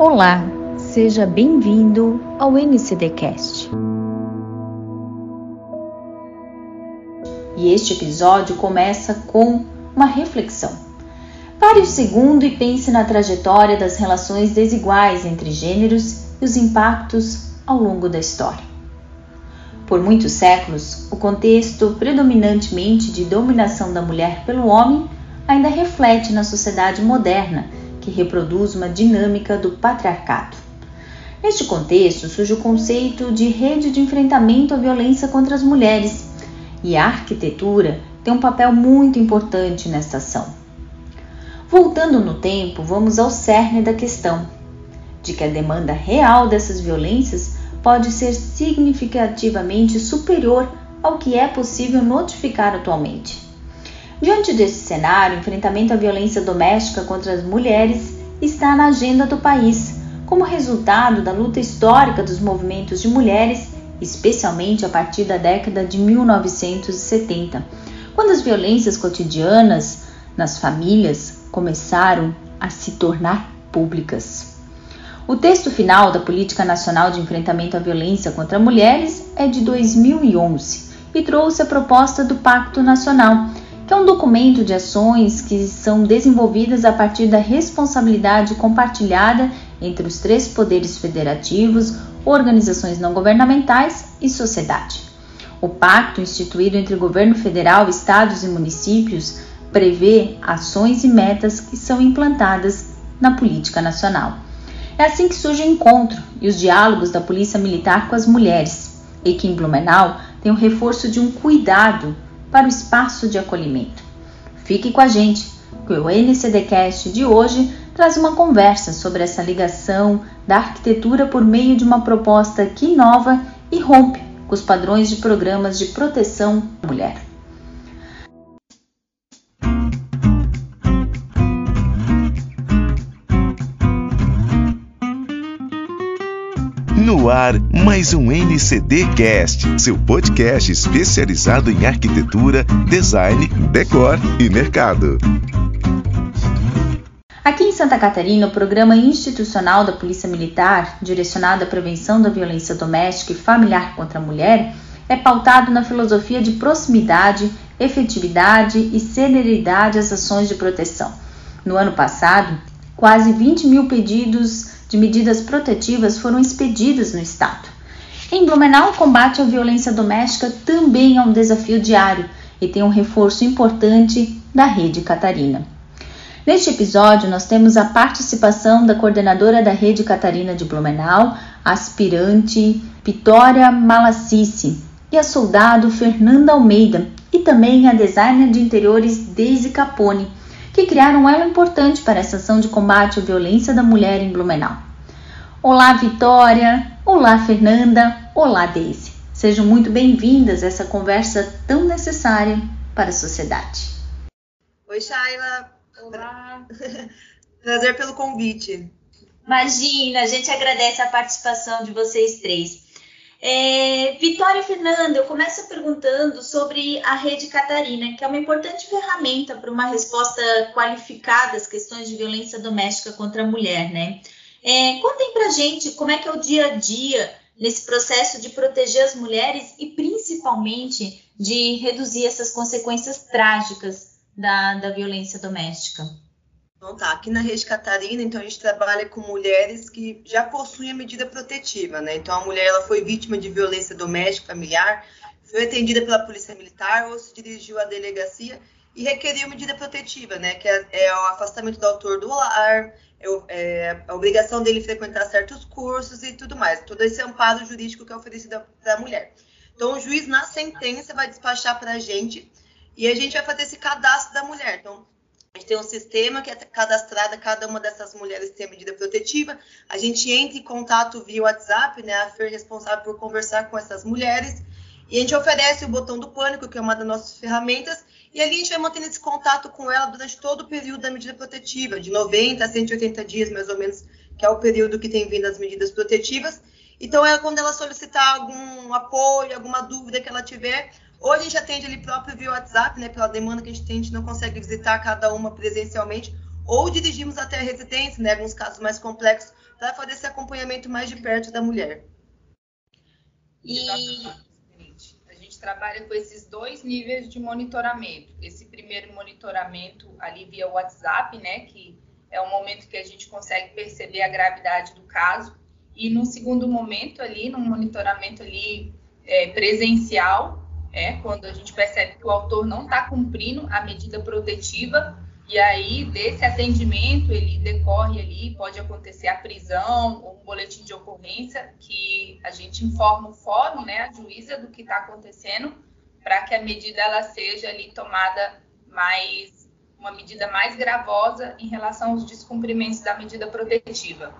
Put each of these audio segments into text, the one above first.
Olá, seja bem-vindo ao NCDcast. E este episódio começa com uma reflexão. Pare um segundo e pense na trajetória das relações desiguais entre gêneros e os impactos ao longo da história. Por muitos séculos, o contexto predominantemente de dominação da mulher pelo homem ainda reflete na sociedade moderna que reproduz uma dinâmica do patriarcado. Neste contexto, surge o conceito de rede de enfrentamento à violência contra as mulheres, e a arquitetura tem um papel muito importante nesta ação. Voltando no tempo, vamos ao cerne da questão, de que a demanda real dessas violências pode ser significativamente superior ao que é possível notificar atualmente. Diante desse cenário, o enfrentamento à violência doméstica contra as mulheres está na agenda do país, como resultado da luta histórica dos movimentos de mulheres, especialmente a partir da década de 1970, quando as violências cotidianas nas famílias começaram a se tornar públicas. O texto final da Política Nacional de Enfrentamento à Violência contra Mulheres é de 2011 e trouxe a proposta do Pacto Nacional que é um documento de ações que são desenvolvidas a partir da responsabilidade compartilhada entre os três poderes federativos, organizações não governamentais e sociedade. O pacto instituído entre governo federal, estados e municípios prevê ações e metas que são implantadas na política nacional. É assim que surge o encontro e os diálogos da Polícia Militar com as mulheres, e que em Blumenau tem o reforço de um cuidado para o espaço de acolhimento. Fique com a gente, que o NCDcast de hoje traz uma conversa sobre essa ligação da arquitetura por meio de uma proposta que inova e rompe com os padrões de programas de proteção à mulher. No ar, mais um NCD Cast, seu podcast especializado em arquitetura, design, decor e mercado. Aqui em Santa Catarina, o programa institucional da Polícia Militar, direcionado à prevenção da violência doméstica e familiar contra a mulher, é pautado na filosofia de proximidade, efetividade e celeridade às ações de proteção. No ano passado, quase 20 mil pedidos de medidas protetivas foram expedidas no estado. Em Blumenau, o combate à violência doméstica também é um desafio diário e tem um reforço importante da Rede Catarina. Neste episódio, nós temos a participação da coordenadora da Rede Catarina de Blumenau, aspirante Vitória Malacice, e a soldado Fernanda Almeida, e também a designer de interiores Deise Capone, que criaram um elo importante para essa ação de combate à violência da mulher em Blumenau. Olá, Vitória! Olá, Fernanda! Olá, Daisy! Sejam muito bem-vindas a essa conversa tão necessária para a sociedade. Oi, Shaila! Olá! Prazer pelo convite. Imagina, a gente agradece a participação de vocês três. É, Vitória Fernanda, eu começo perguntando sobre a Rede Catarina, que é uma importante ferramenta para uma resposta qualificada às questões de violência doméstica contra a mulher, né? É, contem pra gente como é que é o dia a dia nesse processo de proteger as mulheres e principalmente de reduzir essas consequências trágicas da, da violência doméstica. Então tá, aqui na Rede Catarina, então a gente trabalha com mulheres que já possuem a medida protetiva, né? Então a mulher ela foi vítima de violência doméstica familiar, foi atendida pela polícia militar ou se dirigiu à delegacia e requeriu medida protetiva, né? Que é, é o afastamento do autor do lar, é, é, a obrigação dele frequentar certos cursos e tudo mais. Todo esse amparo jurídico que é oferecido para a mulher. Então o juiz na sentença vai despachar para a gente e a gente vai fazer esse cadastro da mulher. Então a gente tem um sistema que é cadastrada, cada uma dessas mulheres tem a medida protetiva. A gente entra em contato via WhatsApp, né? A Fer é responsável por conversar com essas mulheres. E a gente oferece o botão do pânico, que é uma das nossas ferramentas, e ali a gente vai mantendo esse contato com ela durante todo o período da medida protetiva, de 90 a 180 dias, mais ou menos, que é o período que tem vindo as medidas protetivas. Então, é quando ela solicitar algum apoio, alguma dúvida que ela tiver, ou a gente atende ali próprio via WhatsApp, né, pela demanda que a gente tem, a gente não consegue visitar cada uma presencialmente, ou dirigimos até a residência, né, alguns casos mais complexos, para fazer esse acompanhamento mais de perto da mulher. E a gente trabalha com esses dois níveis de monitoramento. Esse primeiro monitoramento ali via WhatsApp, né, que é o momento que a gente consegue perceber a gravidade do caso. E no segundo momento ali, no monitoramento ali é, presencial, é, quando a gente percebe que o autor não está cumprindo a medida protetiva, e aí desse atendimento ele decorre ali, pode acontecer a prisão ou um boletim de ocorrência que a gente informa o fórum, né, a juíza do que está acontecendo, para que a medida ela seja ali tomada mais uma medida mais gravosa em relação aos descumprimentos da medida protetiva.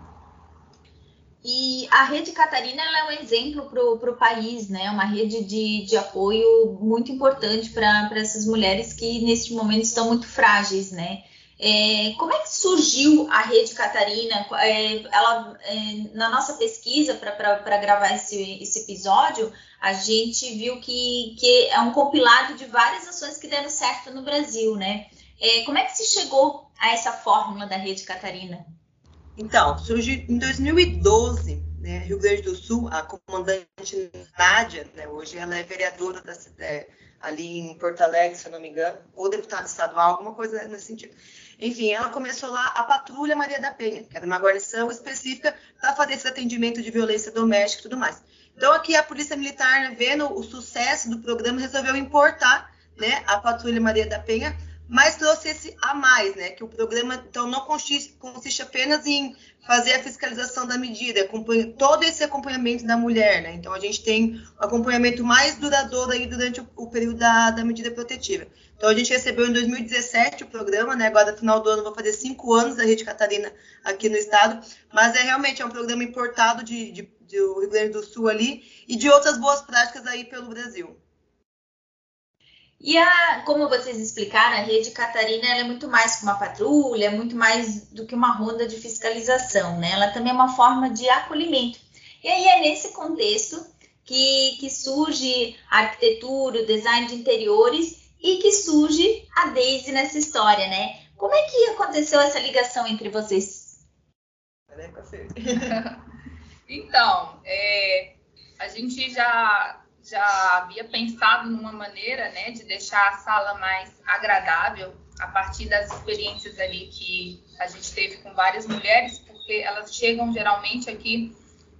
E a Rede Catarina é um exemplo para o país, né? Uma rede de, de apoio muito importante para essas mulheres que neste momento estão muito frágeis, né? É, como é que surgiu a Rede Catarina? É, ela, é, na nossa pesquisa para gravar esse, esse episódio, a gente viu que, que é um compilado de várias ações que deram certo no Brasil, né? É, como é que se chegou a essa fórmula da Rede Catarina? Então, surgiu em 2012, né, Rio Grande do Sul, a comandante Nádia, né, hoje ela é vereadora da, é, ali em Porto Alegre, se eu não me engano, ou deputada estadual, alguma coisa nesse sentido. Enfim, ela começou lá a Patrulha Maria da Penha, que era uma guarnição específica para fazer esse atendimento de violência doméstica e tudo mais. Então, aqui a Polícia Militar, né, vendo o sucesso do programa, resolveu importar né, a Patrulha Maria da Penha mas trouxe esse a mais, né? Que o programa então não consiste, consiste apenas em fazer a fiscalização da medida, todo esse acompanhamento da mulher, né? Então a gente tem o acompanhamento mais duradouro aí durante o, o período da, da, medida protetiva. Então a gente recebeu em 2017 o programa, né? Agora final do ano vou fazer cinco anos da Rede Catarina aqui no estado, mas é realmente é um programa importado de, de, do Rio Grande do Sul ali e de outras boas práticas aí pelo Brasil. E a, como vocês explicaram, a rede Catarina é muito mais que uma patrulha, é muito mais do que uma ronda de fiscalização, né? Ela também é uma forma de acolhimento. E aí é nesse contexto que, que surge a arquitetura, o design de interiores e que surge a Daisy nessa história, né? Como é que aconteceu essa ligação entre vocês? então, é, a gente já já havia pensado numa maneira né, de deixar a sala mais agradável a partir das experiências ali que a gente teve com várias mulheres, porque elas chegam geralmente aqui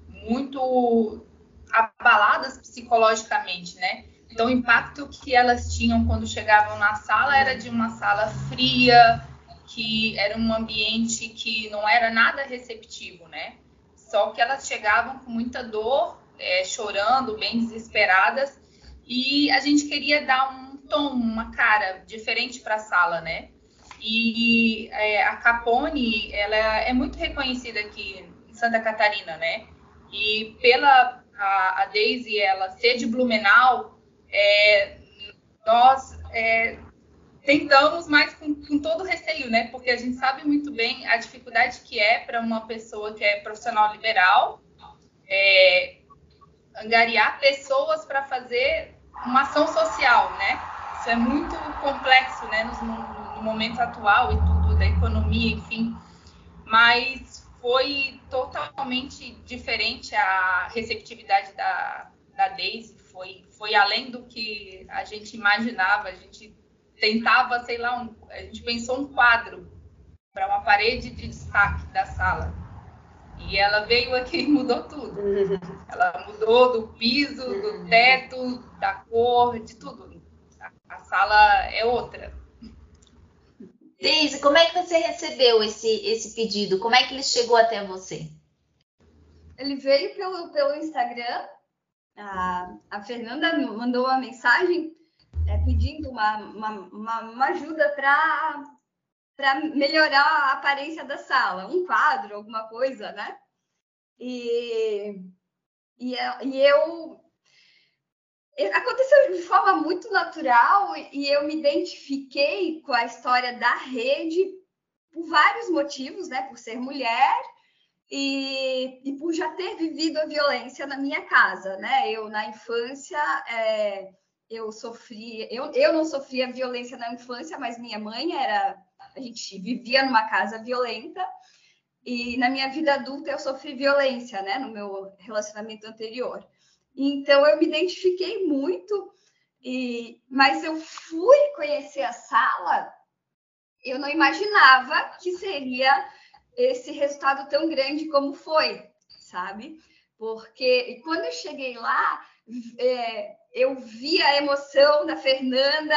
muito abaladas psicologicamente, né? Então, o impacto que elas tinham quando chegavam na sala era de uma sala fria, que era um ambiente que não era nada receptivo, né? Só que elas chegavam com muita dor é, chorando, bem desesperadas, e a gente queria dar um tom, uma cara diferente para a sala, né? E é, a Capone, ela é muito reconhecida aqui em Santa Catarina, né? E pela a, a Daisy, ela ser de Blumenau, é, nós é, tentamos, mas com, com, todo receio, né? Porque a gente sabe muito bem a dificuldade que é para uma pessoa que é profissional liberal, é, angariar pessoas para fazer uma ação social, né? Isso é muito complexo, né, no, no, momento atual e tudo da economia, enfim. Mas foi totalmente diferente a receptividade da, da Daisy, foi, foi além do que a gente imaginava, a gente tentava, sei lá, um, a gente pensou um quadro para uma parede de destaque da sala e ela veio aqui e mudou tudo. Ela mudou do piso, do teto, da cor, de tudo. A sala é outra. Deise, como é que você recebeu esse, esse pedido? Como é que ele chegou até você? Ele veio pelo, pelo Instagram. A, a Fernanda mandou uma mensagem é, pedindo uma, uma, uma, uma ajuda para para melhorar a aparência da sala, um quadro, alguma coisa, né? E, e, e eu aconteceu de forma muito natural e eu me identifiquei com a história da rede por vários motivos, né? Por ser mulher e, e por já ter vivido a violência na minha casa, né? Eu na infância é, eu sofri, eu, eu não sofria violência na infância, mas minha mãe era a gente vivia numa casa violenta e na minha vida adulta eu sofri violência, né, no meu relacionamento anterior. Então eu me identifiquei muito, e, mas eu fui conhecer a sala, eu não imaginava que seria esse resultado tão grande como foi, sabe? Porque quando eu cheguei lá, é, eu vi a emoção da Fernanda,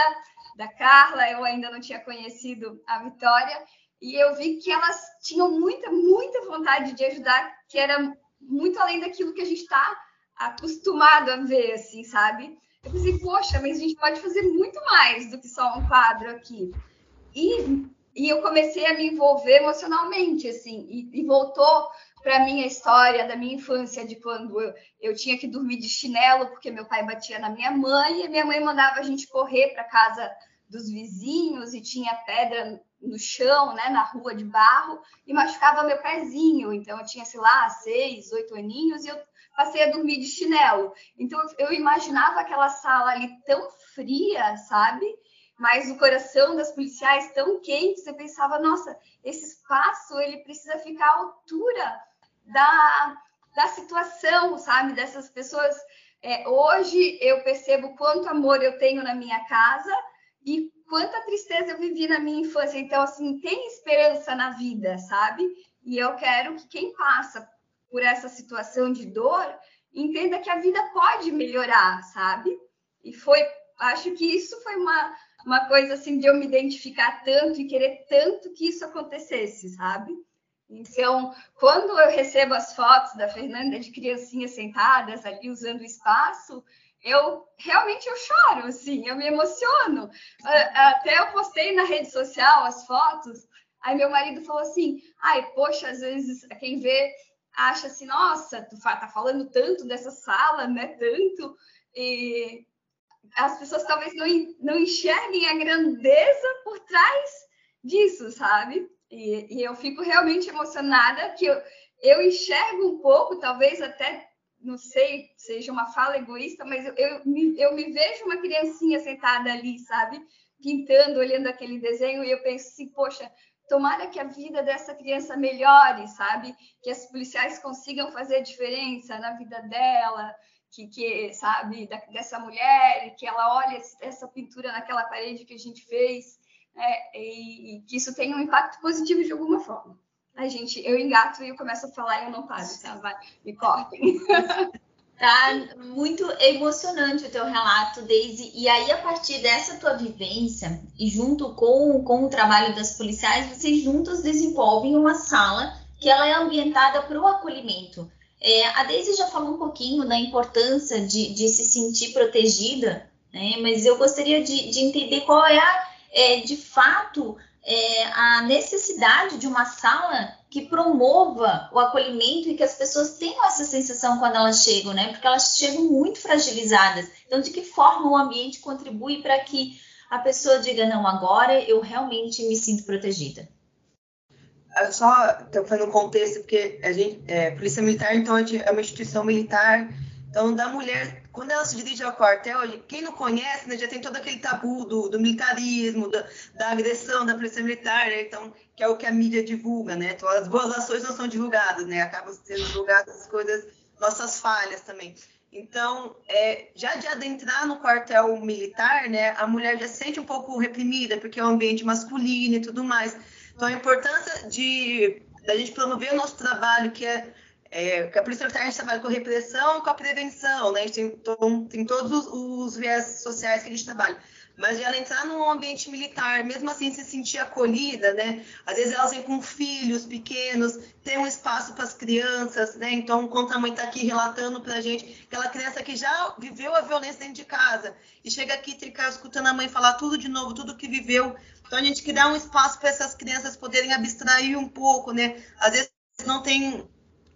da Carla, eu ainda não tinha conhecido a Vitória, e eu vi que elas tinham muita, muita vontade de ajudar, que era muito além daquilo que a gente está acostumado a ver, assim, sabe? Eu pensei, poxa, mas a gente pode fazer muito mais do que só um quadro aqui. E, e eu comecei a me envolver emocionalmente, assim, e, e voltou para mim a história da minha infância, de quando eu, eu tinha que dormir de chinelo, porque meu pai batia na minha mãe, e minha mãe mandava a gente correr para casa dos vizinhos, e tinha pedra no chão, né, na rua de barro, e machucava meu pezinho. Então, eu tinha, sei lá, seis, oito aninhos, e eu passei a dormir de chinelo. Então, eu imaginava aquela sala ali tão fria, sabe? Mas o coração das policiais tão quente, você pensava, nossa, esse espaço, ele precisa ficar à altura da, da situação, sabe? Dessas pessoas. É, hoje, eu percebo quanto amor eu tenho na minha casa, e quanta tristeza eu vivi na minha infância. Então, assim, tem esperança na vida, sabe? E eu quero que quem passa por essa situação de dor entenda que a vida pode melhorar, sabe? E foi, acho que isso foi uma, uma coisa assim de eu me identificar tanto e querer tanto que isso acontecesse, sabe? Então, quando eu recebo as fotos da Fernanda de criancinhas sentadas ali usando o espaço, eu realmente eu choro, assim, eu me emociono. Até eu postei na rede social as fotos, aí meu marido falou assim, ai, poxa, às vezes quem vê acha assim, nossa, tu tá falando tanto dessa sala, né, tanto, e as pessoas talvez não, não enxerguem a grandeza por trás disso, sabe? E, e eu fico realmente emocionada que eu, eu enxergo um pouco, talvez até não sei, seja uma fala egoísta, mas eu, eu, me, eu me vejo uma criancinha sentada ali, sabe? Pintando, olhando aquele desenho, e eu penso assim, poxa, tomara que a vida dessa criança melhore, sabe? Que as policiais consigam fazer diferença na vida dela, que, que sabe, da, dessa mulher, que ela olhe essa pintura naquela parede que a gente fez, né? e, e que isso tenha um impacto positivo de alguma forma a gente, eu engato e eu começo a falar e eu não paro, tá? Vai, me cortem. Tá muito emocionante o teu relato, Daisy. E aí, a partir dessa tua vivência, e junto com, com o trabalho das policiais, vocês juntos desenvolvem uma sala que ela é ambientada para o acolhimento. É, a Daisy já falou um pouquinho da importância de, de se sentir protegida, né? Mas eu gostaria de, de entender qual é, a, é de fato é, a necessidade de uma sala que promova o acolhimento e que as pessoas tenham essa sensação quando elas chegam, né? Porque elas chegam muito fragilizadas. Então, de que forma o ambiente contribui para que a pessoa diga, não, agora eu realmente me sinto protegida? Só fazendo um contexto, porque a gente, é, Polícia Militar, então, é uma instituição militar então, da mulher, quando ela se dirige ao quartel, quem não conhece, né, já tem todo aquele tabu do, do militarismo, da, da, agressão da polícia militar, né? Então, que é o que a mídia divulga, né? Então, as boas ações não são divulgadas, né? Acabam sendo divulgadas as coisas, nossas falhas também. Então, é, já de adentrar no quartel militar, né, a mulher já se sente um pouco reprimida, porque é um ambiente masculino e tudo mais. Então, a importância de da gente promover o nosso trabalho, que é é, a polícia militar trabalha com repressão com a prevenção, né? A gente tem, tem todos os, os viés sociais que a gente trabalha. Mas ela entrar num ambiente militar, mesmo assim se sentir acolhida, né? Às vezes elas vêm com filhos pequenos, tem um espaço para as crianças, né? Então, quando a mãe está aqui relatando para a gente, aquela criança que já viveu a violência dentro de casa e chega aqui tricar, escutando a mãe falar tudo de novo, tudo que viveu. Então, a gente quer dar um espaço para essas crianças poderem abstrair um pouco, né? Às vezes não tem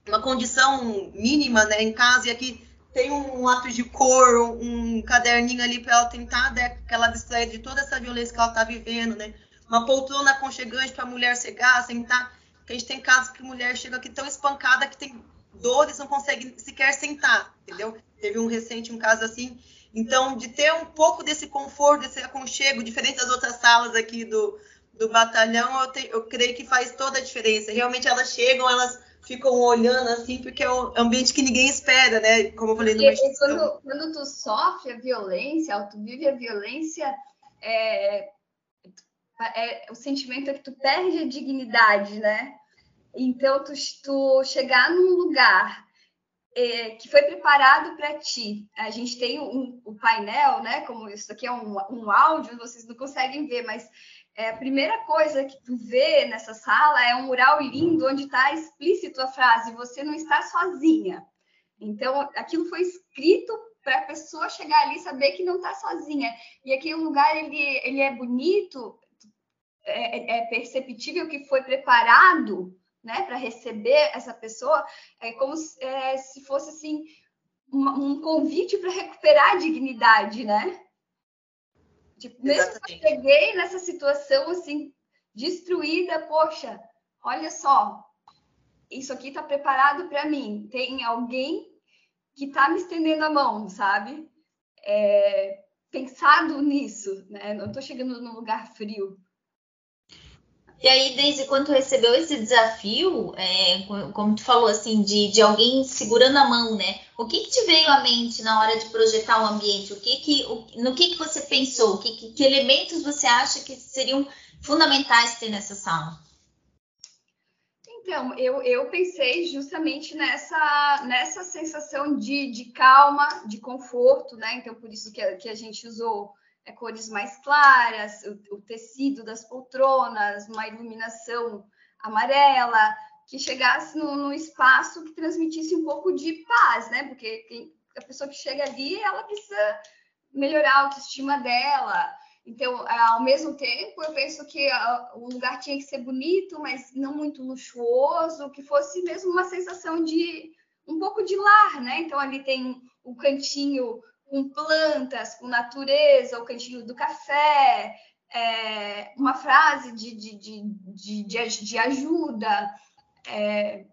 uma condição mínima né, em casa e aqui tem um lápis de cor, um caderninho ali para ela tentar né, que ela distrair de toda essa violência que ela está vivendo, né? Uma poltrona aconchegante para a mulher chegar, sentar. Porque a gente tem casos que mulher chega aqui tão espancada que tem dores, não consegue sequer sentar, entendeu? Teve um recente um caso assim. Então, de ter um pouco desse conforto, desse aconchego, diferente das outras salas aqui do, do batalhão, eu, te, eu creio que faz toda a diferença. Realmente elas chegam, elas ficam olhando assim, porque é um ambiente que ninguém espera, né? Como eu falei numa instituição. Quando, quando tu sofre a violência, tu vive a violência, é, é, o sentimento é que tu perde a dignidade, né? Então, tu, tu chegar num lugar é, que foi preparado para ti. A gente tem um, um, painel, né? Como isso aqui é um, um áudio, vocês não conseguem ver, mas é, a primeira coisa que tu vê nessa sala é um mural lindo onde está explícito a frase: você não está sozinha. Então, aquilo foi escrito para a pessoa chegar ali e saber que não está sozinha. E aquele lugar ele, ele é bonito, é, é perceptível que foi preparado né, para receber essa pessoa, é como se, é, se fosse assim um, um convite para recuperar a dignidade, né? Tipo, mesmo que eu cheguei nessa situação assim, destruída, poxa, olha só, isso aqui está preparado para mim. Tem alguém que está me estendendo a mão, sabe? É, pensado nisso, né? Não estou chegando num lugar frio. E aí, desde quando tu recebeu esse desafio, é, como tu falou assim, de, de alguém segurando a mão, né? O que, que te veio à mente na hora de projetar o ambiente? O que que, o, no que, que você pensou? Que, que, que elementos você acha que seriam fundamentais ter nessa sala? Então, eu, eu pensei justamente nessa, nessa sensação de, de calma, de conforto, né? Então, por isso que que a gente usou é, cores mais claras, o, o tecido das poltronas, uma iluminação amarela, que chegasse no, espaço que transmitisse um pouco de paz, né? Porque quem, a pessoa que chega ali, ela precisa melhorar a autoestima dela. Então, ao mesmo tempo, eu penso que o lugar tinha que ser bonito, mas não muito luxuoso, que fosse mesmo uma sensação de um pouco de lar, né? Então, ali tem o cantinho com plantas, com natureza, o cantinho do café, é, uma frase de, de, de, de, de ajuda. É,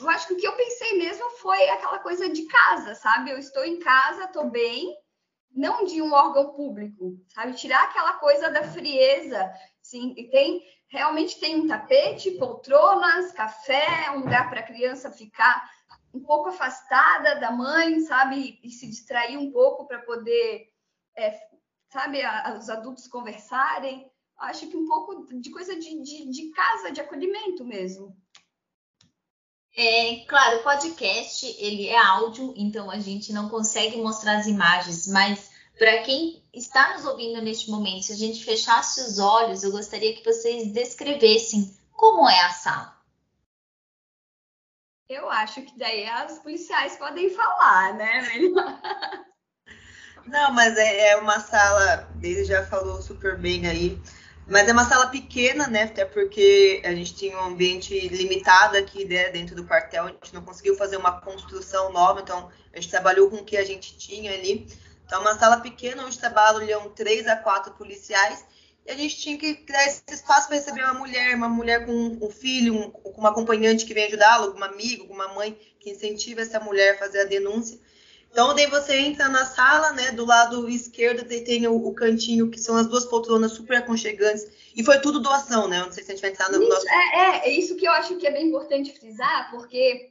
eu acho que o que eu pensei mesmo foi aquela coisa de casa, sabe? Eu estou em casa, estou bem, não de um órgão público, sabe? Tirar aquela coisa da frieza, sim. E tem realmente tem um tapete, poltronas, café, um lugar para a criança ficar um pouco afastada da mãe, sabe? E se distrair um pouco para poder, é, sabe, a, os adultos conversarem. Acho que um pouco de coisa de, de, de casa, de acolhimento mesmo. É, claro, o podcast ele é áudio, então a gente não consegue mostrar as imagens, mas para quem está nos ouvindo neste momento, se a gente fechasse os olhos, eu gostaria que vocês descrevessem como é a sala. Eu acho que daí os policiais podem falar, né? Não, mas é, é uma sala, ele já falou super bem aí, mas é uma sala pequena, né? Até porque a gente tinha um ambiente limitado aqui né, dentro do quartel, a gente não conseguiu fazer uma construção nova, então a gente trabalhou com o que a gente tinha ali. Então, é uma sala pequena onde trabalham três a quatro policiais e a gente tinha que criar esse espaço para receber uma mulher, uma mulher com um filho, um, com uma acompanhante que vem ajudá-la, algum amigo, alguma mãe que incentiva essa mulher a fazer a denúncia. Então, daí você entra na sala, né? Do lado esquerdo tem o, o cantinho, que são as duas poltronas super aconchegantes. E foi tudo doação, né? não sei se a gente vai entrar no isso, nosso. É, é, é isso que eu acho que é bem importante frisar, porque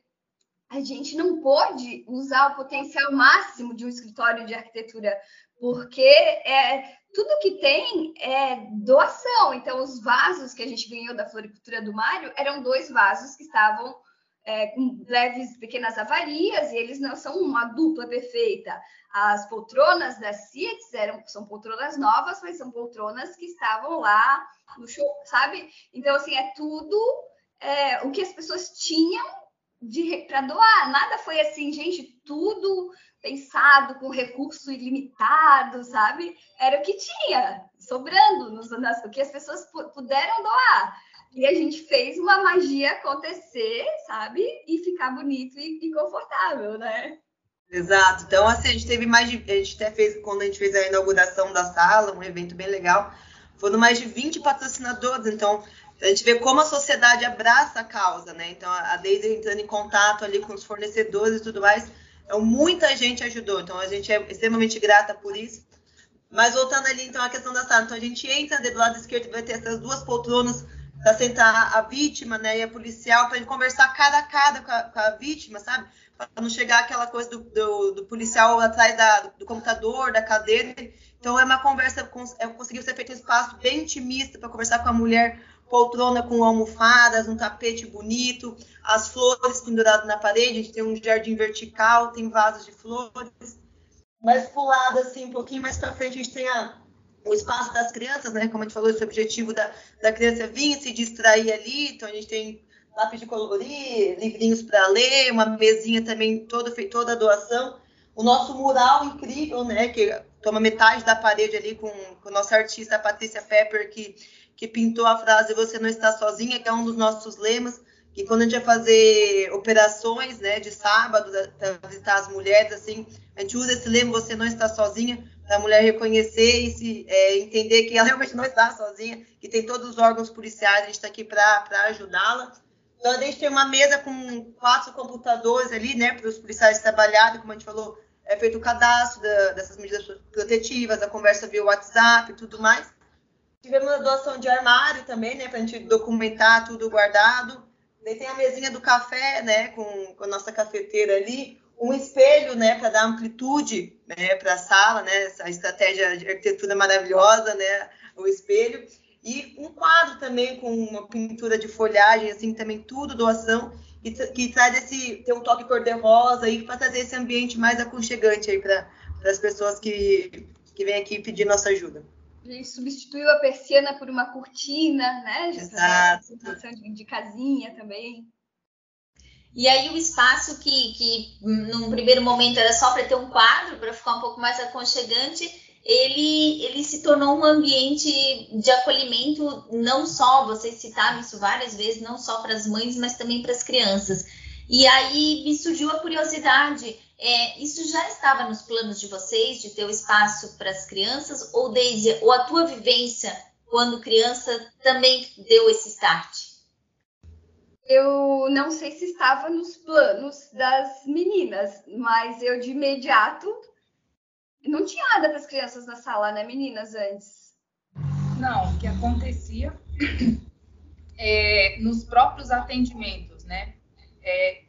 a gente não pode usar o potencial máximo de um escritório de arquitetura, porque é, tudo que tem é doação. Então, os vasos que a gente ganhou da floricultura do Mário eram dois vasos que estavam é, com leves pequenas avarias e eles não são uma dupla perfeita. As poltronas da CIETS eram, são poltronas novas, mas são poltronas que estavam lá no show, sabe? Então, assim, é tudo é, o que as pessoas tinham para doar. Nada foi assim, gente, tudo pensado com recurso ilimitado, sabe? Era o que tinha, sobrando, nos, o que as pessoas puderam doar. E a gente fez uma magia acontecer, sabe? E ficar bonito e, e confortável, né? Exato. Então, assim, a gente teve mais de. A gente até fez, quando a gente fez a inauguração da sala, um evento bem legal, foram mais de 20 patrocinadores. Então, a gente vê como a sociedade abraça a causa, né? Então, a Deise entrando em contato ali com os fornecedores e tudo mais. Então, muita gente ajudou. Então, a gente é extremamente grata por isso. Mas voltando ali, então, à questão da sala. Então, a gente entra do lado esquerdo, vai ter essas duas poltronas para sentar a vítima, né, e a policial, para conversar cara a cara com a, com a vítima, sabe? Para não chegar aquela coisa do, do, do policial atrás da, do computador, da cadeira. Então, é uma conversa, é, conseguiu ser feito um espaço bem intimista para conversar com a mulher, poltrona com almofadas, um tapete bonito, as flores penduradas na parede, a gente tem um jardim vertical, tem vasos de flores mais pro lado, assim, um pouquinho mais para frente, a gente tem a, o espaço das crianças, né? Como a gente falou, esse objetivo da, da criança vir se distrair ali. Então, a gente tem lápis de colorir, livrinhos para ler, uma mesinha também toda feita, toda a doação. O nosso mural incrível, né? Que toma metade da parede ali com, com a nossa artista Patrícia Pepper, que, que pintou a frase Você não está sozinha, que é um dos nossos lemas. E quando a gente vai fazer operações, né, de sábado, para visitar as mulheres, assim, a gente usa esse lema, você não está sozinha, para a mulher reconhecer e se, é, entender que ela realmente não está sozinha, que tem todos os órgãos policiais, a gente está aqui para ajudá-la. Então, a gente tem uma mesa com quatro computadores ali, né, para os policiais trabalharem, como a gente falou, é feito o cadastro da, dessas medidas protetivas, a conversa via WhatsApp e tudo mais. Tivemos a doação de armário também, né, para a gente documentar tudo guardado. Daí tem a mesinha do café, né, com, com a nossa cafeteira ali um espelho, né, para dar amplitude, né, para a sala, né, essa estratégia de arquitetura maravilhosa, né, o espelho e um quadro também com uma pintura de folhagem, assim, também tudo doação que, que traz esse tem um toque cor-de-rosa aí para trazer esse ambiente mais aconchegante aí para as pessoas que que vêm aqui pedir nossa ajuda. Gente substituiu a persiana por uma cortina, né? Exato. De, de casinha também. E aí o espaço que, que num primeiro momento era só para ter um quadro, para ficar um pouco mais aconchegante, ele, ele se tornou um ambiente de acolhimento, não só, vocês citaram isso várias vezes, não só para as mães, mas também para as crianças. E aí me surgiu a curiosidade, é, isso já estava nos planos de vocês, de ter o espaço para as crianças, ou Deise, ou a tua vivência quando criança também deu esse start? eu não sei se estava nos planos das meninas, mas eu de imediato não tinha nada para as crianças na sala, né, meninas, antes? Não, o que acontecia é, nos próprios atendimentos, né? É,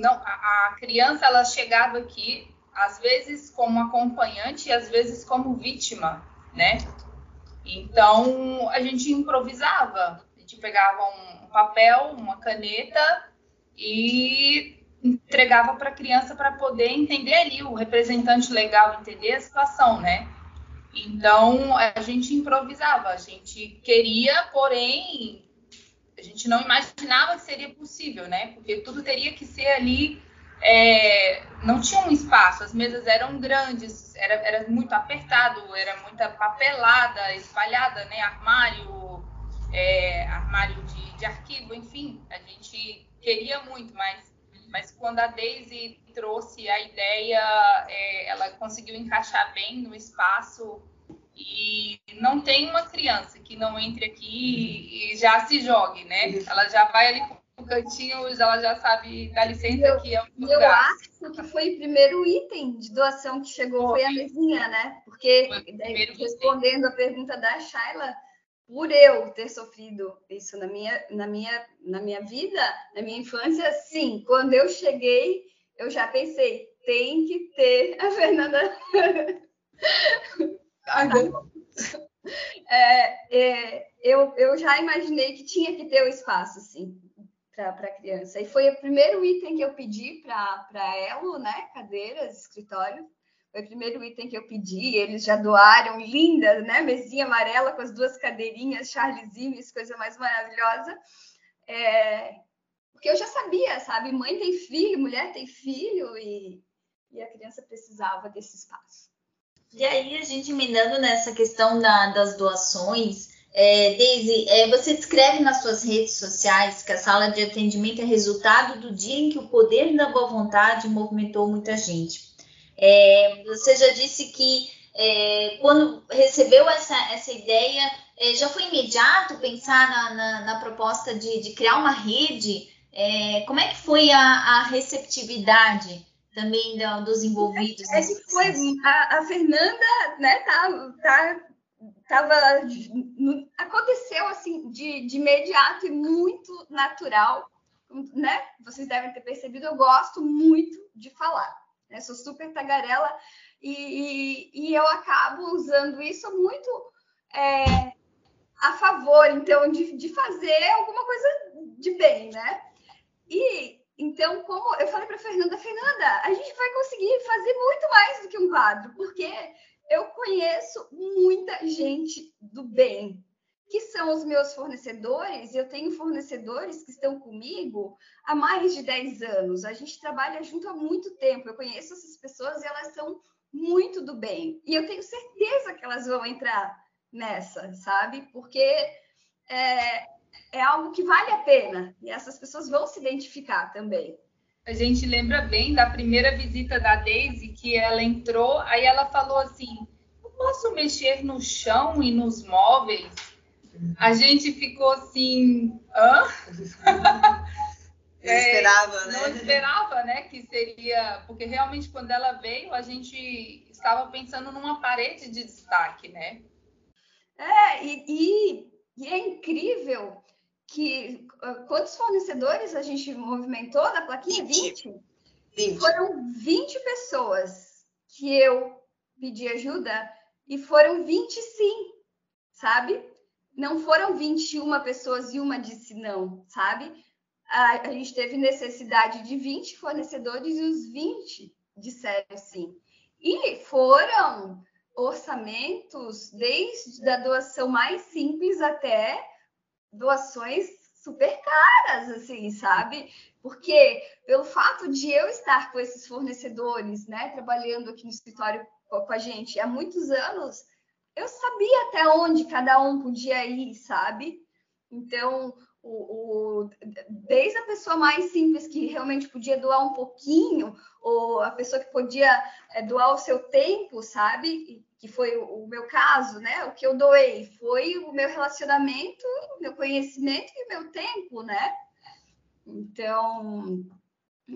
não, a, a criança ela chegava aqui às vezes como acompanhante e às vezes como vítima, né? Então a gente improvisava, a gente pegava um, papel, uma caneta e entregava para a criança para poder entender ali, o representante legal entender a situação, né? Então a gente improvisava, a gente queria, porém a gente não imaginava que seria possível, né? Porque tudo teria que ser ali, é, não tinha um espaço, as mesas eram grandes, era, era muito apertado, era muita papelada espalhada, né? Armário, é, armário de de arquivo, enfim, a gente queria muito, mas, mas quando a Daisy trouxe a ideia, é, ela conseguiu encaixar bem no espaço e não tem uma criança que não entre aqui e já se jogue, né? Ela já vai ali pro cantinho, ela já sabe, dá licença eu, que é um lugar. Eu acho que foi o primeiro item de doação que chegou, foi, foi a mesinha, né? Porque, respondendo a pergunta da Shayla, por eu ter sofrido isso na minha, na minha, na minha vida, na minha infância, sim, quando eu cheguei, eu já pensei, tem que ter a Fernanda. é, é, eu, eu já imaginei que tinha que ter o espaço, sim, para a criança. E foi o primeiro item que eu pedi para ela, né? Cadeiras, escritório. Foi o primeiro item que eu pedi, eles já doaram, linda, né? Mesinha amarela com as duas cadeirinhas, Charles Ives, coisa mais maravilhosa. É... Porque eu já sabia, sabe? Mãe tem filho, mulher tem filho e, e a criança precisava desse espaço. E aí, a gente emendando nessa questão da, das doações, é, Daisy, é, você descreve nas suas redes sociais que a sala de atendimento é resultado do dia em que o poder da boa vontade movimentou muita gente. É, você já disse que é, quando recebeu essa, essa ideia, é, já foi imediato pensar na, na, na proposta de, de, criar uma rede? É, como é que foi a, a receptividade também dos envolvidos? É, é que foi a, a, Fernanda, né, tá, tá, tava, aconteceu assim de, de imediato e muito natural, né? Vocês devem ter percebido, eu gosto muito de falar, né? Sou super tagarela e, e, e eu acabo usando isso muito é, a favor, então, de, de fazer alguma coisa de bem, né? E então, como eu falei para Fernanda, Fernanda, a gente vai conseguir fazer muito mais do que um quadro, porque eu conheço muita gente do bem, que são os meus fornecedores. Eu tenho fornecedores que estão comigo há mais de 10 anos. A gente trabalha junto há muito tempo. Eu conheço essas pessoas e elas são muito do bem. E eu tenho certeza que elas vão entrar nessa, sabe? Porque é, é algo que vale a pena e essas pessoas vão se identificar também. A gente lembra bem da primeira visita da Daisy, que ela entrou, aí ela falou assim: Eu posso mexer no chão e nos móveis? A gente ficou assim, hã? Não esperava, né? Não esperava, né? Que seria. Porque realmente, quando ela veio, a gente estava pensando numa parede de destaque, né? É, e, e, e é incrível que uh, quantos fornecedores a gente movimentou da plaquinha? 20. 20. Foram 20 pessoas que eu pedi ajuda e foram 20 sim, sabe? Não foram 21 pessoas e uma disse não, sabe? A, a gente teve necessidade de 20 fornecedores e os 20 disseram sim. E foram orçamentos desde a doação mais simples até doações super caras, assim, sabe? Porque pelo fato de eu estar com esses fornecedores, né, trabalhando aqui no escritório com a gente há muitos anos, eu sabia até onde cada um podia ir, sabe? Então, o, o, desde a pessoa mais simples que realmente podia doar um pouquinho, ou a pessoa que podia é, doar o seu tempo, sabe? Que foi o, meu caso, né? O que eu doei foi o meu relacionamento, o meu conhecimento e o meu tempo, né? Então,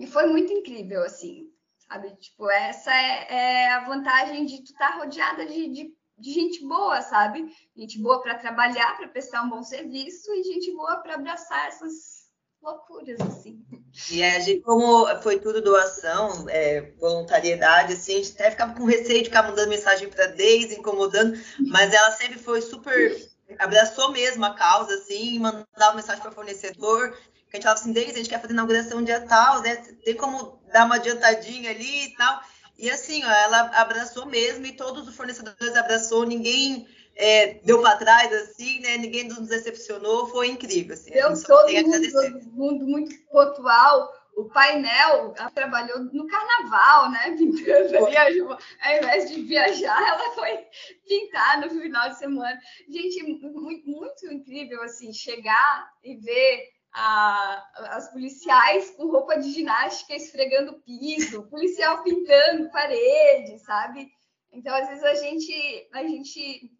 foi muito incrível, assim, sabe? Tipo, essa é, é a vantagem de tu estar tá rodeada de, de de gente boa, sabe? Gente boa para trabalhar, para prestar um bom serviço e gente boa para abraçar essas loucuras, assim. E a gente, como foi tudo doação, é, voluntariedade, assim, a gente até ficava com receio de ficar mandando mensagem para Deise, incomodando, mas ela sempre foi super. abraçou mesmo a causa, assim, mandava mensagem para fornecedor. A gente falava assim, Deise, a gente quer fazer inauguração dia tal, né? Tem como dar uma adiantadinha ali e tal. E assim, ó, ela abraçou mesmo e todos os fornecedores abraçou, ninguém é, deu para trás, assim, né? Ninguém nos decepcionou, foi incrível. Assim, deu todo mundo, todo mundo muito pontual. O painel, trabalhou no carnaval, né? Pintando, viajou. Ao invés de viajar, ela foi pintar no final de semana. Gente, muito, muito incrível, assim, chegar e ver a, as policiais com roupa de ginástica esfregando piso, policial pintando parede, sabe? Então, às vezes a gente, a gente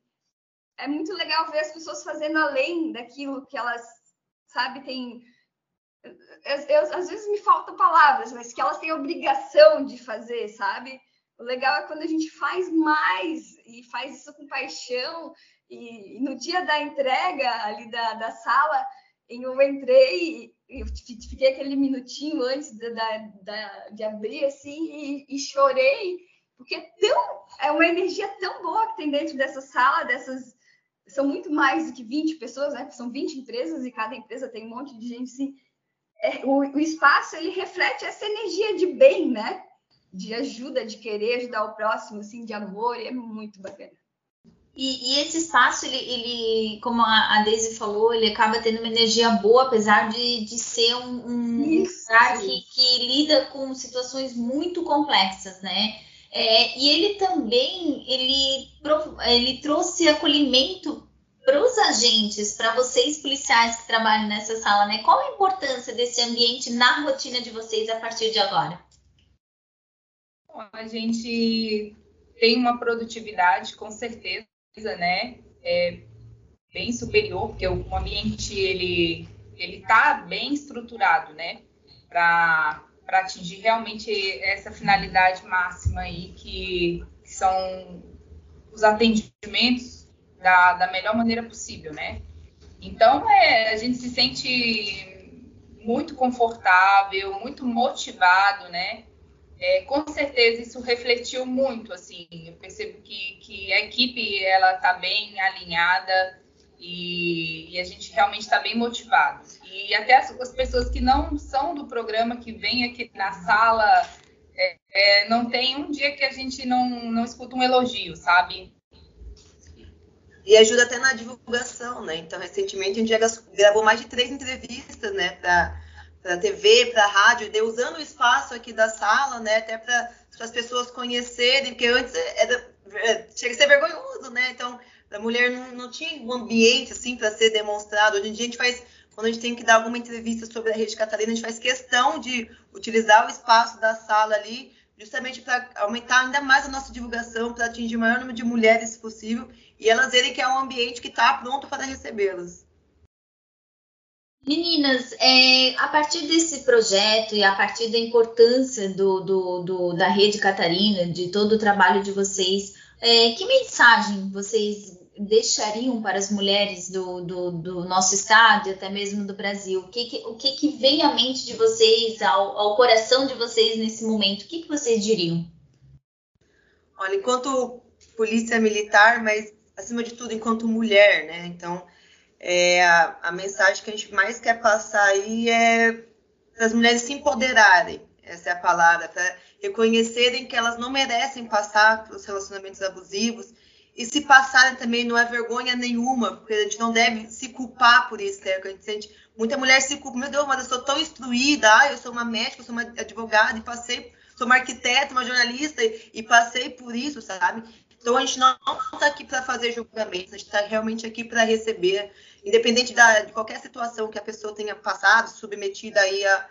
é muito legal ver as pessoas fazendo além daquilo que elas, sabe, tem eu, eu, às vezes me faltam palavras, mas que elas têm obrigação de fazer, sabe? O legal é quando a gente faz mais e faz isso com paixão. E, e no dia da entrega ali da, da sala, eu entrei, eu fiquei aquele minutinho antes da, da, de abrir assim e, e, chorei, porque tão, é uma energia tão boa que tem dentro dessa sala, dessas são muito mais do que 20 pessoas, né? São 20 empresas e cada empresa tem um monte de gente assim. É, o, o espaço ele reflete essa energia de bem, né? De ajuda, de querer ajudar o próximo, assim, de amor, e é muito bacana. E, e, esse espaço, ele, ele, como a, a Daisy falou, ele acaba tendo uma energia boa, apesar de, de ser um, um lugar que, que, lida com situações muito complexas, né? É, e ele também, ele, ele trouxe acolhimento para os agentes, para vocês policiais que trabalham nessa sala, né? Qual a importância desse ambiente na rotina de vocês a partir de agora? A gente tem uma produtividade, com certeza, né, é bem superior, porque o ambiente ele ele está bem estruturado, né, para atingir realmente essa finalidade máxima aí, que são os atendimentos da, da melhor maneira possível, né? Então, é, a gente se sente muito confortável, muito motivado, né? É, com certeza isso refletiu muito, assim, eu percebo que, que a equipe, ela está bem alinhada e, e, a gente realmente está bem motivado. E até as, as, pessoas que não são do programa, que vêm aqui na sala, é, é, não tem um dia que a gente não, não escuta um elogio, sabe? E ajuda até na divulgação, né? Então, recentemente a gente gravou mais de três entrevistas, né, para para TV, para rádio, de, usando o espaço aqui da sala, né, até para as pessoas conhecerem, porque antes era, é, chega a ser vergonhoso, né? Então, a mulher não, não tinha um ambiente assim para ser demonstrado. Hoje em dia a gente faz, quando a gente tem que dar alguma entrevista sobre a rede Catarina, a gente faz questão de utilizar o espaço da sala ali, justamente para aumentar ainda mais a nossa divulgação, para atingir o maior número de mulheres possível e elas verem que é um ambiente que está pronto para recebê-las. Meninas, é, a partir desse projeto e a partir da importância do, do, do, da Rede Catarina, de todo o trabalho de vocês, é, que mensagem vocês deixariam para as mulheres do, do, do nosso estado e até mesmo do Brasil? O que, que, o que, que vem à mente de vocês, ao, ao coração de vocês nesse momento? O que, que vocês diriam? Olha, enquanto polícia militar, mas acima de tudo enquanto mulher, né? Então, é, a, a, mensagem que a gente mais quer passar aí é as mulheres se empoderarem, essa é a palavra, para reconhecerem que elas não merecem passar pelos relacionamentos abusivos e se passarem também não é vergonha nenhuma, porque a gente não deve se culpar por isso, né? A gente sente, muita mulher se culpa, meu Deus, mas eu sou tão instruída, ah, eu sou uma médica, eu sou uma advogada e passei, sou uma arquiteta, uma jornalista e, e passei por isso, sabe? Então a gente não está aqui para fazer julgamentos, a gente está realmente aqui para receber, independente da, de qualquer situação que a pessoa tenha passado, submetida aí a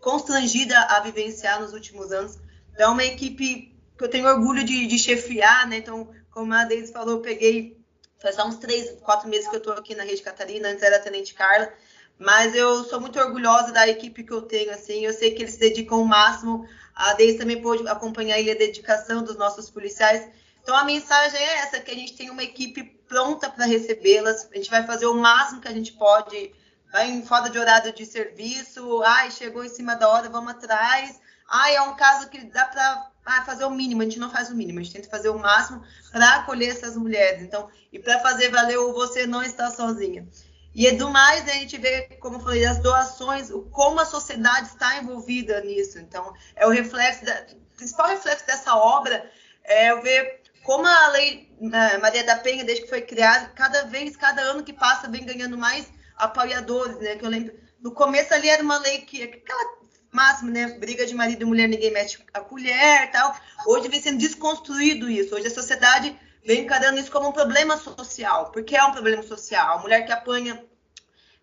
constrangida a vivenciar nos últimos anos. Então é uma equipe que eu tenho orgulho de, de chefiar, né? Então, como a Deise falou, eu peguei faz uns três, quatro meses que eu estou aqui na Rede Catarina, antes era a Tenente Carla, mas eu sou muito orgulhosa da equipe que eu tenho, assim, eu sei que eles se dedicam o máximo, a Deise também pôde acompanhar ele, a dedicação dos nossos policiais, então a mensagem é essa, que a gente tem uma equipe pronta para recebê-las, a gente vai fazer o máximo que a gente pode, vai em foda de horário de serviço, ai, chegou em cima da hora, vamos atrás, ai, é um caso que dá para ah, fazer o mínimo, a gente não faz o mínimo, a gente tenta fazer o máximo para acolher essas mulheres, então, e para fazer valer o você não está sozinha. E é do mais, a gente vê, como eu falei, as doações, como a sociedade está envolvida nisso. Então, é o reflexo, da, o principal reflexo dessa obra é eu ver como a lei né, Maria da Penha, desde que foi criada, cada vez, cada ano que passa, vem ganhando mais apoiadores, né? Que eu lembro, no começo ali era uma lei que aquela máxima, né? Briga de marido e mulher, ninguém mete a colher, tal. Hoje vem sendo desconstruído isso. Hoje a sociedade vem encarando isso como um problema social, porque é um problema social. A mulher que apanha,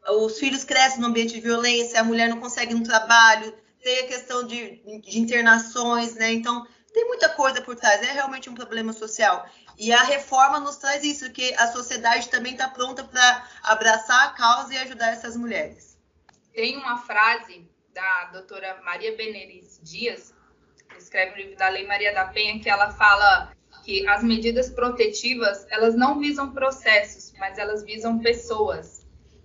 os filhos crescem no ambiente de violência, a mulher não consegue no trabalho, tem a questão de, de internações, né? Então tem muita coisa por trás, é realmente um problema social. E a reforma nos traz isso, que a sociedade também está pronta para abraçar a causa e ajudar essas mulheres. Tem uma frase da doutora Maria Benerice Dias, que escreve o livro da Lei Maria da Penha, que ela fala que as medidas protetivas, elas não visam processos, mas elas visam pessoas.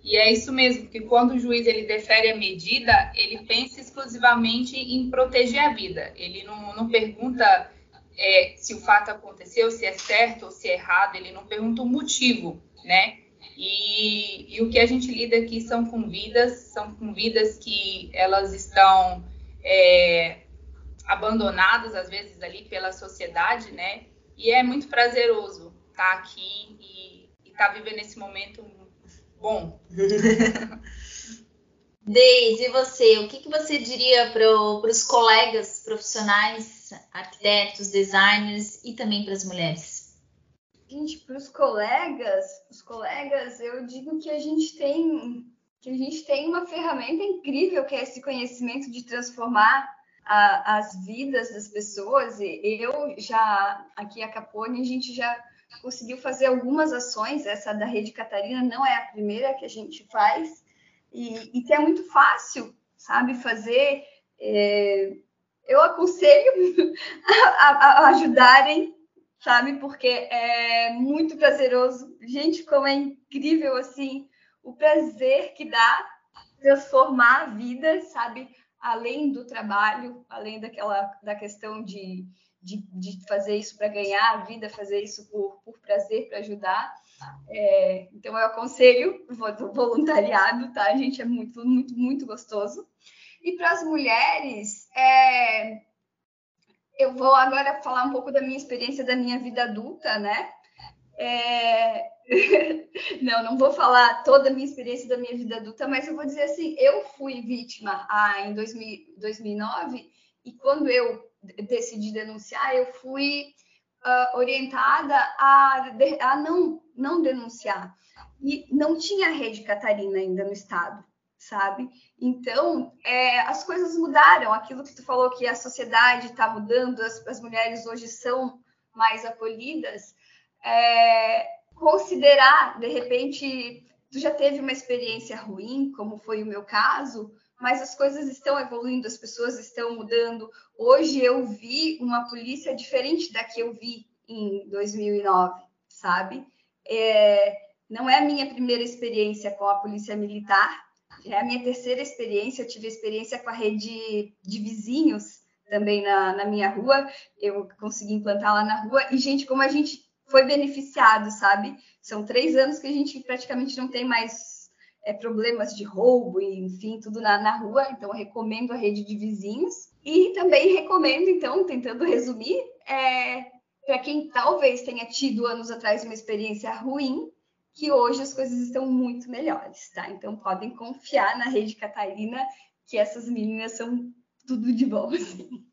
E é isso mesmo, que quando o juiz ele defere a medida, ele pensa exclusivamente em proteger a vida. Ele não, não pergunta é, se o fato aconteceu, se é certo ou se é errado, ele não pergunta o motivo, né? E, e, o que a gente lida aqui são com vidas, são com vidas que elas estão é, abandonadas, às vezes, ali pela sociedade, né? E é muito prazeroso estar aqui e estar tá vivendo esse momento bom. Deise, e você? O que, que você diria para os colegas profissionais, arquitetos, designers e também para as mulheres? Gente, para os colegas, os colegas, eu digo que a gente tem que a gente tem uma ferramenta incrível que é esse conhecimento de transformar a, as vidas das pessoas. E eu já aqui a Capone a gente já conseguiu fazer algumas ações, essa da Rede Catarina não é a primeira que a gente faz, e, e que é muito fácil, sabe, fazer É, eu aconselho a, a, ajudarem, sabe? Porque é muito prazeroso. Gente, como é incrível, assim, o prazer que dá transformar a vida, sabe? Além do trabalho, além daquela da questão de, de, de fazer isso para ganhar a vida, fazer isso por, por prazer, para ajudar. É, então eu aconselho o voluntariado, tá, gente? É muito, muito, muito gostoso. E para as mulheres, é, eu vou agora falar um pouco da minha experiência da minha vida adulta, né? É... não, não vou falar toda a minha experiência da minha vida adulta, mas eu vou dizer assim: eu fui vítima ah, em 2000, 2009 e quando eu decidi denunciar, eu fui uh, orientada a, a não, não denunciar. E não tinha rede Catarina ainda no estado, sabe? Então, é, as coisas mudaram. Aquilo que tu falou que a sociedade está mudando, as, as, mulheres hoje são mais acolhidas. É, considerar, de repente, tu já teve uma experiência ruim, como foi o meu caso, mas as coisas estão evoluindo, as pessoas estão mudando. Hoje eu vi uma polícia diferente da que eu vi em 2009, sabe? É, não é a minha primeira experiência com a polícia militar, é a minha terceira experiência. Eu tive experiência com a rede de vizinhos também na, na minha rua. Eu consegui implantar lá na rua. E, gente, como a gente foi beneficiado, sabe? São três anos que a gente praticamente não tem mais é, problemas de roubo, e, enfim, tudo na, na rua. Então, recomendo a rede de vizinhos. E também recomendo, então, tentando resumir, é, para quem talvez tenha tido anos atrás uma experiência ruim, que hoje as coisas estão muito melhores, tá? Então podem confiar na Rede Catarina que essas meninas são tudo de bom, assim.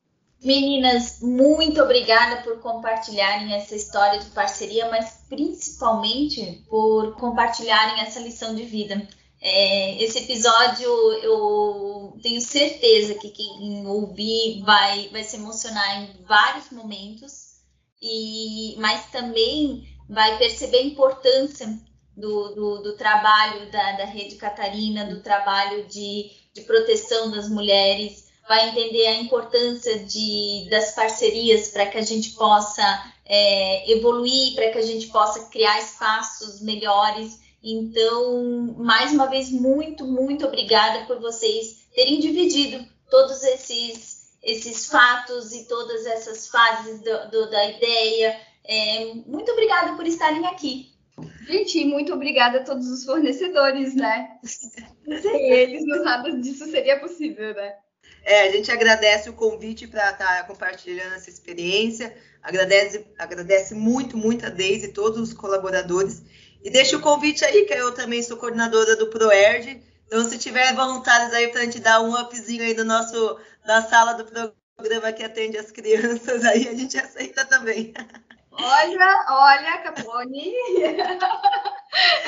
Meninas, muito obrigada por compartilharem essa história de parceria, mas principalmente por compartilharem essa lição de vida. É, esse episódio eu tenho certeza que quem ouvir vai, vai se emocionar em vários momentos, e mas também vai perceber a importância do, do, do trabalho da, da, Rede Catarina, do trabalho de, de proteção das mulheres, vai entender a importância de, das parcerias para que a gente possa é, evoluir, para que a gente possa criar espaços melhores. Então, mais uma vez, muito, muito obrigada por vocês terem dividido todos esses, esses fatos e todas essas fases do, do, da ideia. É, muito obrigada por estarem aqui. Gente, muito obrigada a todos os fornecedores, né? Sem eles, nada disso seria possível, né? É, a gente agradece o convite para estar tá compartilhando essa experiência. Agradece, agradece muito, muito a Deise e todos os colaboradores. E deixa o convite aí, que eu também sou coordenadora do ProERD. Então, se tiver voluntários aí para a gente dar um upzinho aí no nosso, na sala do programa que atende as crianças, aí a gente aceita também. Olha, olha, Capone.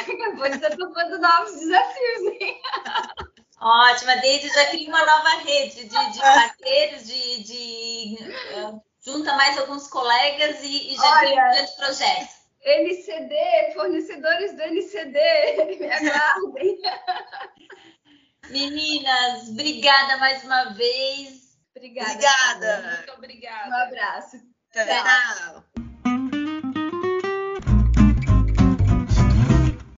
Capone está tomando novos desafios, hein? Ótima, desde já cria uma nova rede de, de parceiros, de, de uh, junta mais alguns colegas e, e já cria um grande projeto. NCD, fornecedores do NCD, me aguardem. Meninas, obrigada mais uma vez. Obrigada. Obrigada. Muito obrigada. Um abraço. Tchau. Tchau.